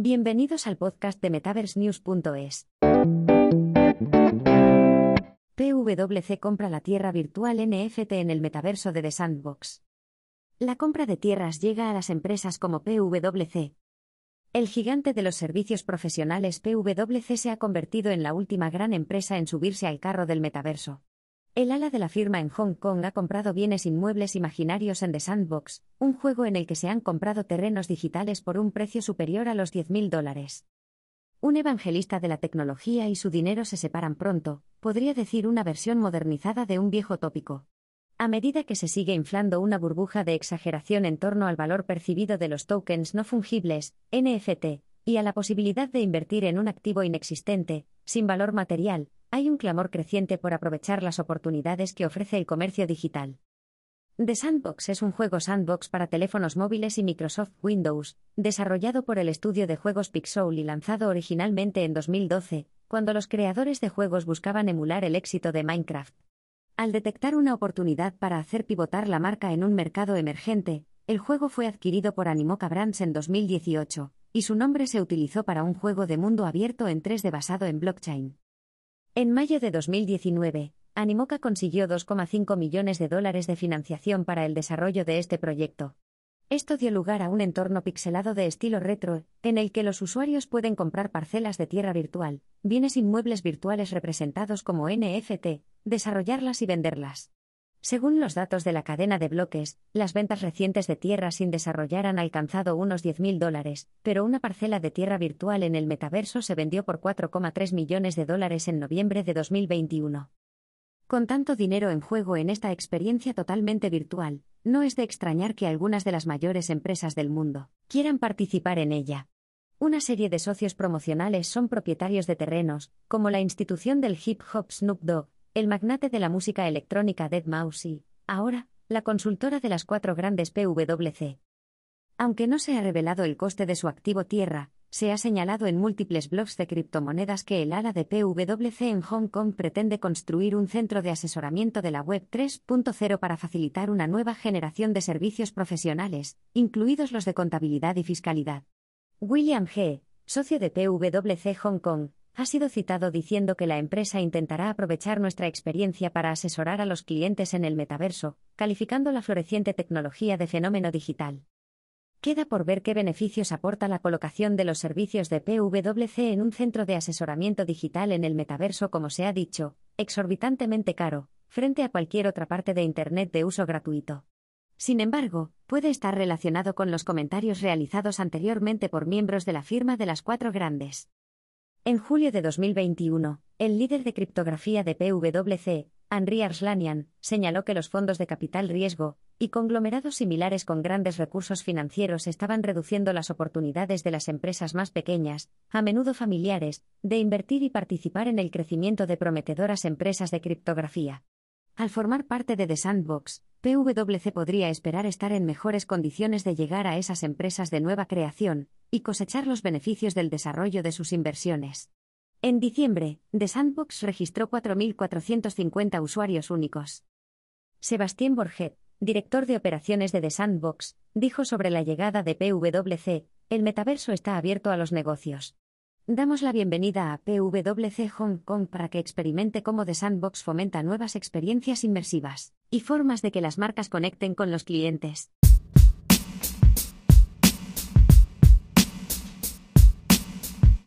Bienvenidos al podcast de MetaverseNews.es. PwC compra la tierra virtual NFT en el metaverso de The Sandbox. La compra de tierras llega a las empresas como PwC. El gigante de los servicios profesionales PwC se ha convertido en la última gran empresa en subirse al carro del metaverso. El ala de la firma en Hong Kong ha comprado bienes inmuebles imaginarios en The Sandbox, un juego en el que se han comprado terrenos digitales por un precio superior a los 10.000 dólares. Un evangelista de la tecnología y su dinero se separan pronto, podría decir una versión modernizada de un viejo tópico. A medida que se sigue inflando una burbuja de exageración en torno al valor percibido de los tokens no fungibles, NFT, y a la posibilidad de invertir en un activo inexistente, sin valor material, hay un clamor creciente por aprovechar las oportunidades que ofrece el comercio digital. The Sandbox es un juego sandbox para teléfonos móviles y Microsoft Windows, desarrollado por el estudio de juegos Pixel y lanzado originalmente en 2012, cuando los creadores de juegos buscaban emular el éxito de Minecraft. Al detectar una oportunidad para hacer pivotar la marca en un mercado emergente, el juego fue adquirido por Animoca Brands en 2018, y su nombre se utilizó para un juego de mundo abierto en 3D basado en blockchain. En mayo de 2019, Animoca consiguió 2,5 millones de dólares de financiación para el desarrollo de este proyecto. Esto dio lugar a un entorno pixelado de estilo retro, en el que los usuarios pueden comprar parcelas de tierra virtual, bienes inmuebles virtuales representados como NFT, desarrollarlas y venderlas. Según los datos de la cadena de bloques, las ventas recientes de tierra sin desarrollar han alcanzado unos 10.000 dólares, pero una parcela de tierra virtual en el metaverso se vendió por 4,3 millones de dólares en noviembre de 2021. Con tanto dinero en juego en esta experiencia totalmente virtual, no es de extrañar que algunas de las mayores empresas del mundo quieran participar en ella. Una serie de socios promocionales son propietarios de terrenos, como la institución del hip hop Snoop Dogg, el magnate de la música electrónica Dead Mouse y, ahora, la consultora de las cuatro grandes PwC. Aunque no se ha revelado el coste de su activo tierra, se ha señalado en múltiples blogs de criptomonedas que el ala de PwC en Hong Kong pretende construir un centro de asesoramiento de la Web 3.0 para facilitar una nueva generación de servicios profesionales, incluidos los de contabilidad y fiscalidad. William G., socio de PwC Hong Kong, ha sido citado diciendo que la empresa intentará aprovechar nuestra experiencia para asesorar a los clientes en el metaverso, calificando la floreciente tecnología de fenómeno digital. Queda por ver qué beneficios aporta la colocación de los servicios de PwC en un centro de asesoramiento digital en el metaverso, como se ha dicho, exorbitantemente caro, frente a cualquier otra parte de Internet de uso gratuito. Sin embargo, puede estar relacionado con los comentarios realizados anteriormente por miembros de la firma de las cuatro grandes. En julio de 2021, el líder de criptografía de PwC, Henry Arslanian, señaló que los fondos de capital riesgo y conglomerados similares con grandes recursos financieros estaban reduciendo las oportunidades de las empresas más pequeñas, a menudo familiares, de invertir y participar en el crecimiento de prometedoras empresas de criptografía. Al formar parte de The Sandbox, PwC podría esperar estar en mejores condiciones de llegar a esas empresas de nueva creación y cosechar los beneficios del desarrollo de sus inversiones. En diciembre, The Sandbox registró 4.450 usuarios únicos. Sebastián Borget, director de operaciones de The Sandbox, dijo sobre la llegada de PwC, el metaverso está abierto a los negocios. Damos la bienvenida a PwC Hong Kong para que experimente cómo The Sandbox fomenta nuevas experiencias inmersivas y formas de que las marcas conecten con los clientes.